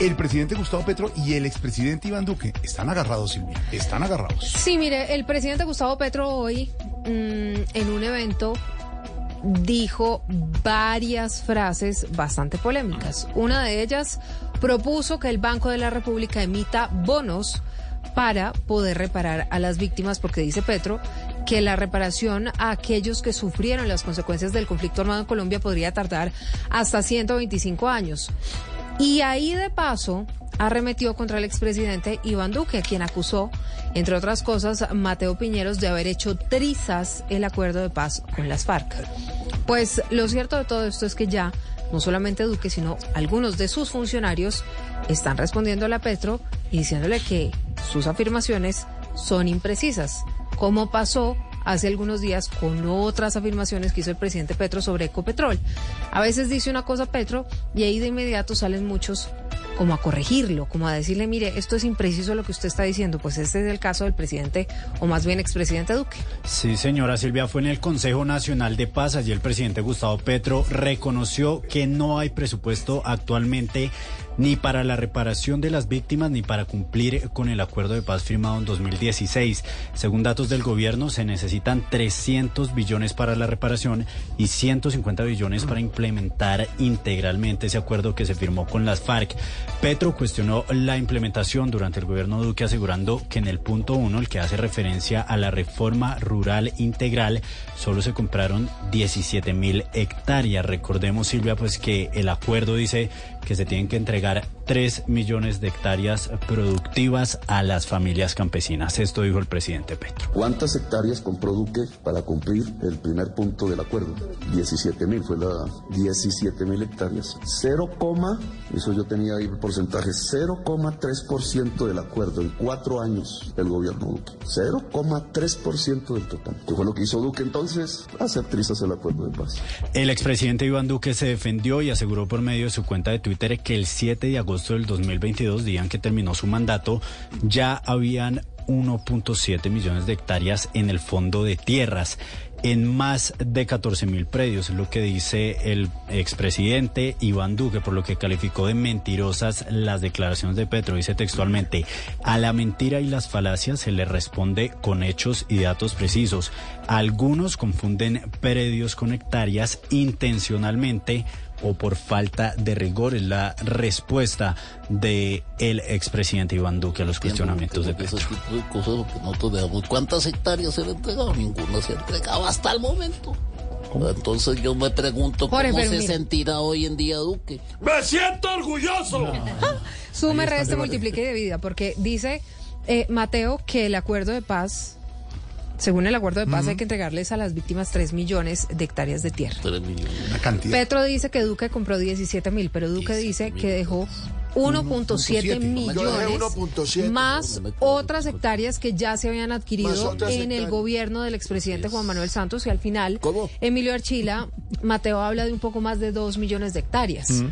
El presidente Gustavo Petro y el expresidente Iván Duque están agarrados, Silvia. Están agarrados. Sí, mire, el presidente Gustavo Petro hoy mm, en un evento dijo varias frases bastante polémicas. Una de ellas propuso que el Banco de la República emita bonos para poder reparar a las víctimas, porque dice Petro que la reparación a aquellos que sufrieron las consecuencias del conflicto armado en Colombia podría tardar hasta 125 años. Y ahí de paso arremetió contra el expresidente Iván Duque, quien acusó, entre otras cosas, Mateo Piñeros de haber hecho trizas el acuerdo de paz con las FARC. Pues lo cierto de todo esto es que ya no solamente Duque, sino algunos de sus funcionarios están respondiendo a la Petro y diciéndole que sus afirmaciones son imprecisas, como pasó hace algunos días con otras afirmaciones que hizo el presidente Petro sobre Ecopetrol. A veces dice una cosa Petro y ahí de inmediato salen muchos como a corregirlo, como a decirle, mire, esto es impreciso lo que usted está diciendo. Pues este es el caso del presidente, o más bien expresidente Duque. Sí, señora Silvia, fue en el Consejo Nacional de Paz. Allí el presidente Gustavo Petro reconoció que no hay presupuesto actualmente ni para la reparación de las víctimas ni para cumplir con el acuerdo de paz firmado en 2016. Según datos del gobierno, se necesitan 300 billones para la reparación y 150 billones para implementar integralmente ese acuerdo que se firmó con las FARC. Petro cuestionó la implementación durante el gobierno Duque asegurando que en el punto uno, el que hace referencia a la reforma rural integral, solo se compraron 17 mil hectáreas. Recordemos, Silvia, pues que el acuerdo dice que se tienen que entregar 3 millones de hectáreas productivas a las familias campesinas. Esto dijo el presidente Petro. ¿Cuántas hectáreas compró Duque para cumplir el primer punto del acuerdo? 17 mil, fue la 17 mil hectáreas. 0, eso yo tenía ahí el porcentaje, 0,3% del acuerdo en cuatro años del gobierno Duque. 0,3% del total. ¿Qué fue lo que hizo Duque entonces? Hacer trizas el acuerdo de paz. El expresidente Iván Duque se defendió y aseguró por medio de su cuenta de Twitter que el 7 de agosto del 2022, día en que terminó su mandato, ya habían 1.7 millones de hectáreas en el fondo de tierras en más de 14 mil predios, es lo que dice el expresidente Iván Duque, por lo que calificó de mentirosas las declaraciones de Petro. Dice textualmente, a la mentira y las falacias se le responde con hechos y datos precisos. Algunos confunden predios con hectáreas intencionalmente o por falta de rigor. Es la respuesta de el expresidente Iván Duque a los cuestionamientos de Petro. ¿Cuántas hectáreas se le entregado? Ninguna se ha entregado hasta el momento. Entonces yo me pregunto cómo se sentirá hoy en día Duque. ¡Me siento orgulloso! Sume, reste, multiplique de vida, porque dice eh, Mateo que el acuerdo de paz según el acuerdo de paz, hay que entregarles a las víctimas 3 millones de hectáreas de tierra. Petro dice que Duque compró 17 mil, pero Duque dice que dejó 1.7 millones más otras hectáreas que ya se habían adquirido en el gobierno del expresidente Juan Manuel Santos. Y al final Emilio Archila, Mateo habla de un poco más de 2 millones de hectáreas.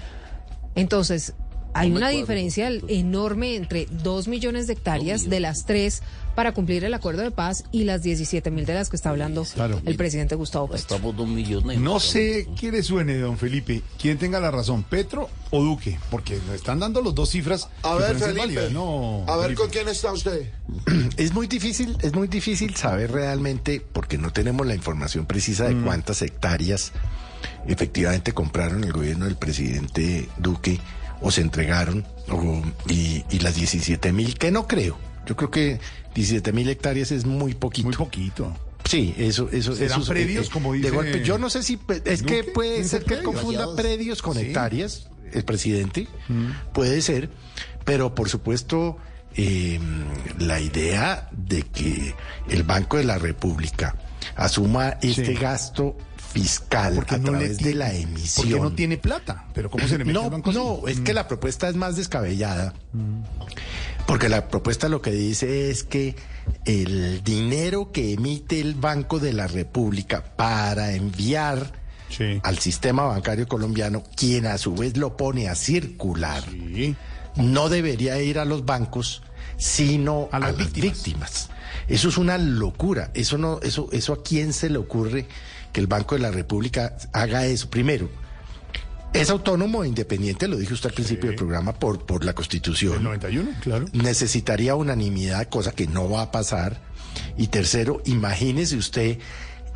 Entonces, hay una diferencia enorme entre 2 millones de hectáreas de las tres para cumplir el acuerdo de paz y las 17 mil de las que está hablando el presidente Gustavo Petro. Estamos dos millones. No sé quién le suene, don Felipe, quién tenga la razón, Petro o Duque, porque nos están dando los dos cifras. A ver, Felipe, no, a ver con quién está usted. Es muy difícil, es muy difícil saber realmente, porque no tenemos la información precisa de mm. cuántas hectáreas efectivamente compraron el gobierno del presidente Duque o se entregaron, y, y las 17 mil, que no creo. Yo creo que 17 mil hectáreas es muy poquito. Muy poquito. Sí, eso, eso, ¿Serán eso predios, eh, como dice. De golpe, yo no sé si es que puede ser que confunda predios con hectáreas, el presidente, mm. puede ser, pero por supuesto em, la idea de que el Banco de la República asuma este gasto fiscal a través de la emisión. Porque no tiene plata, pero ¿cómo se le No, no, es que mm. la propuesta es más descabellada. Mm. Porque la propuesta lo que dice es que el dinero que emite el Banco de la República para enviar al sistema bancario colombiano, quien a su vez lo pone a circular, no debería ir a los bancos, sino a, las, víctimas. Eso es una locura. Eso no, eso, eso a quién se le ocurre que el Banco de la República haga eso. Primero, Es autónomo e independiente, lo dije usted al principio del programa, por, por la Constitución. El 91, claro. Necesitaría unanimidad, cosa que no va a pasar. Y tercero, imagínese usted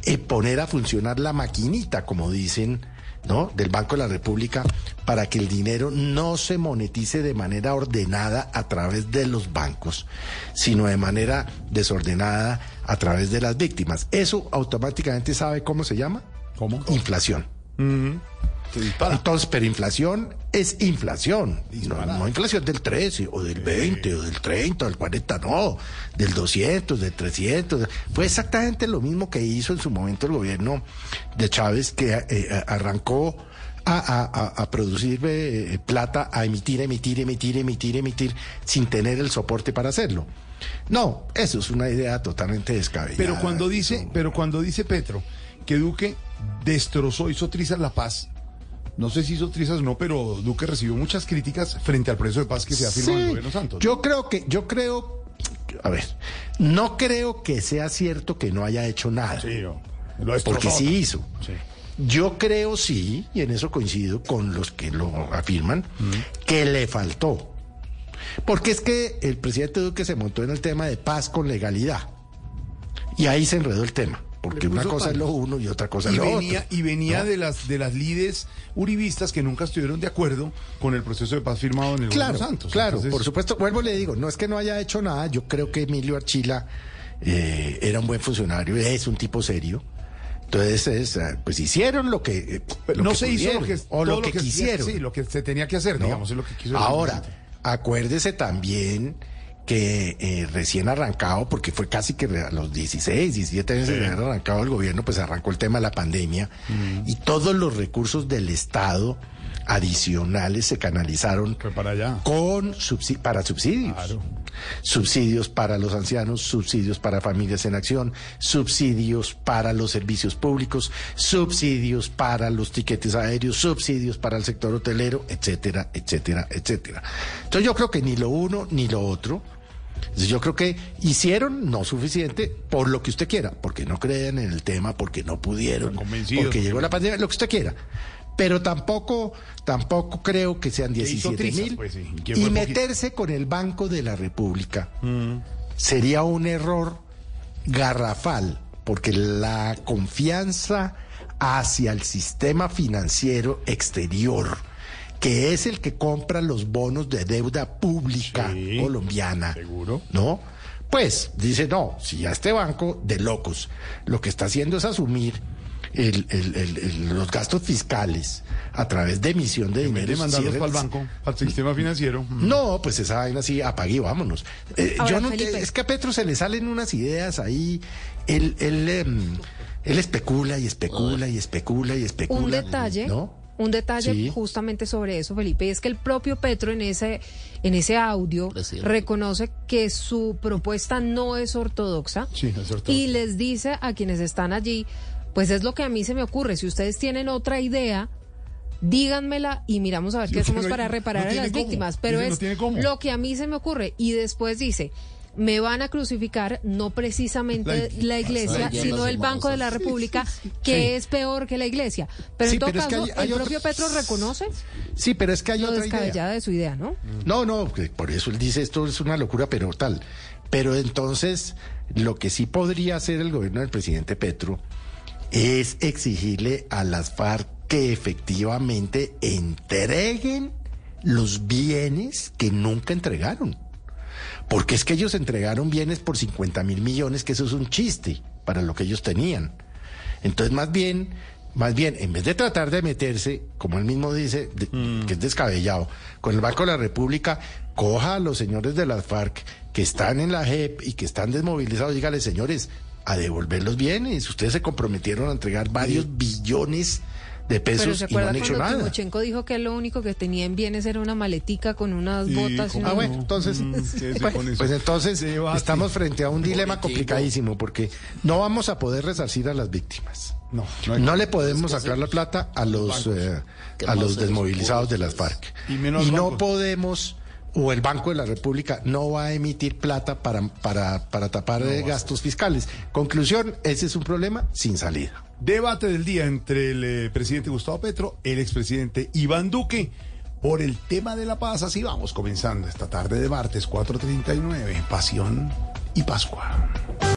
eh, poner a funcionar la maquinita, como dicen, ¿no? Del Banco de la República, para que el dinero no se monetice de manera ordenada a través de los bancos, sino de manera desordenada a través de las víctimas. Eso automáticamente sabe cómo se llama? ¿Cómo? Inflación. Entonces, pero inflación es inflación. No, no, inflación del 13 o del 20 o del 30 o del 40, no. Del 200, del 300. Fue exactamente lo mismo que hizo en su momento el gobierno de Chávez, que eh, arrancó a, producir eh, plata, a emitir, emitir, emitir, emitir, emitir, sin tener el soporte para hacerlo. No, eso es una idea totalmente descabellada. Pero cuando dice, pero cuando dice Petro que Duque destrozó, hizo trizas la paz, no sé si hizo trizas o no, pero Duque recibió muchas críticas frente al proceso de paz que se ha firmado en el gobierno Santos. Yo creo que, yo creo, a ver, no creo que sea cierto que no haya hecho nada. Sí, lo porque sí hizo. Yo creo sí, y en eso coincido con los que lo afirman, que le faltó. Porque es que el presidente Duque se montó en el tema de paz con legalidad. Y ahí se enredó el tema porque una cosa es lo uno y otra cosa es lo venía, otro. Y venía de las de las lides uribistas que nunca estuvieron de acuerdo con el proceso de paz firmado en el claro, Santos. Claro, por supuesto, vuelvo le digo, no es que no haya hecho nada, yo creo que Emilio Archila eh, era un buen funcionario, es un tipo serio. Entonces, eh, pues hicieron lo que, eh, no se hizo lo que, o lo que, quisieron. Sí, lo que se tenía que hacer, digamos, es lo que quiso. Ahora, acuérdese también que eh, recién arrancado, porque fue casi que a los 16, 17 años de haber arrancado el gobierno, pues arrancó el tema de la pandemia y todos los recursos del Estado adicionales se canalizaron para allá. con para subsidios. Subsidios para los ancianos, subsidios para familias en acción, subsidios para los servicios públicos, subsidios para los tiquetes aéreos, subsidios para el sector hotelero, etcétera, etcétera, etcétera. Entonces yo creo que ni lo uno ni lo otro. Yo creo que hicieron no suficiente por lo que usted quiera, porque no creen en el tema, porque no pudieron, porque llegó la pandemia, lo que usted quiera pero tampoco, tampoco creo que sean 17 mil. Pues y meterse con el Banco de la República mm. sería un error garrafal, porque la confianza hacia el sistema financiero exterior, que es el que compra los bonos de deuda pública colombiana, ¿seguro? ¿no? Pues dice, no, si a este banco de locos lo que está haciendo es asumir el, el, los gastos fiscales a través de emisión de dinero. De mandarlos para el banco, al sistema financiero. No, pues esa vaina sí, apague y vámonos. Eh, yo no, es que a Petro se le salen unas ideas ahí. Él, él, em, él especula y especula y especula y especula. Un detalle. Un detalle justamente sobre eso, Felipe, y es que el propio Petro en ese, en ese audio reconoce que su propuesta no es ortodoxa, sí, es ortodoxa y les dice a quienes están allí pues es lo que a mí se me ocurre. Si ustedes tienen otra idea, díganmela y miramos a ver qué hacemos para reparar a las víctimas. Pero es lo que a mí se me ocurre. Y después dice, me van a crucificar no precisamente la, iglesia, sino el Banco de la República, que es peor que la iglesia. Pero en todo caso, el propio Petro reconoce sí, pero es que hay lo otra descabellada de su idea, ¿no? No, no, por eso él dice esto es una locura, pero tal. Pero entonces, lo que sí podría hacer el gobierno del presidente Petro es exigirle a las FARC que efectivamente entreguen los bienes que nunca entregaron. Porque es que ellos entregaron bienes por 50 mil millones, que eso es un chiste para lo que ellos tenían. Entonces, más bien, más bien, en vez de tratar de meterse, como él mismo dice, mm. que es descabellado, con el Banco de la República, coja a los señores de las FARC que están en la JEP y que están desmovilizados, dígale, señores, a devolver los bienes. Ustedes se comprometieron a entregar varios billones de pesos y no han hecho nada. Timochenko dijo que lo único que tenía en bienes era una maletica con unas botas. Y ah, bueno, entonces, mm, pues, entonces estamos frente a un dilema complicadísimo porque no vamos a poder resarcir a las víctimas. No, no, le podemos sacar la plata a los, eh, a los desmovilizados de las FARC. Y, no podemos o el Banco de la República no va a emitir plata para, para, para tapar gastos fiscales. Conclusión, ese es un problema sin salida. Debate del día entre el eh, presidente Gustavo Petro, el expresidente Iván Duque, por el tema de la paz. Así vamos comenzando esta tarde de martes 4.39, Pasión y Pascua.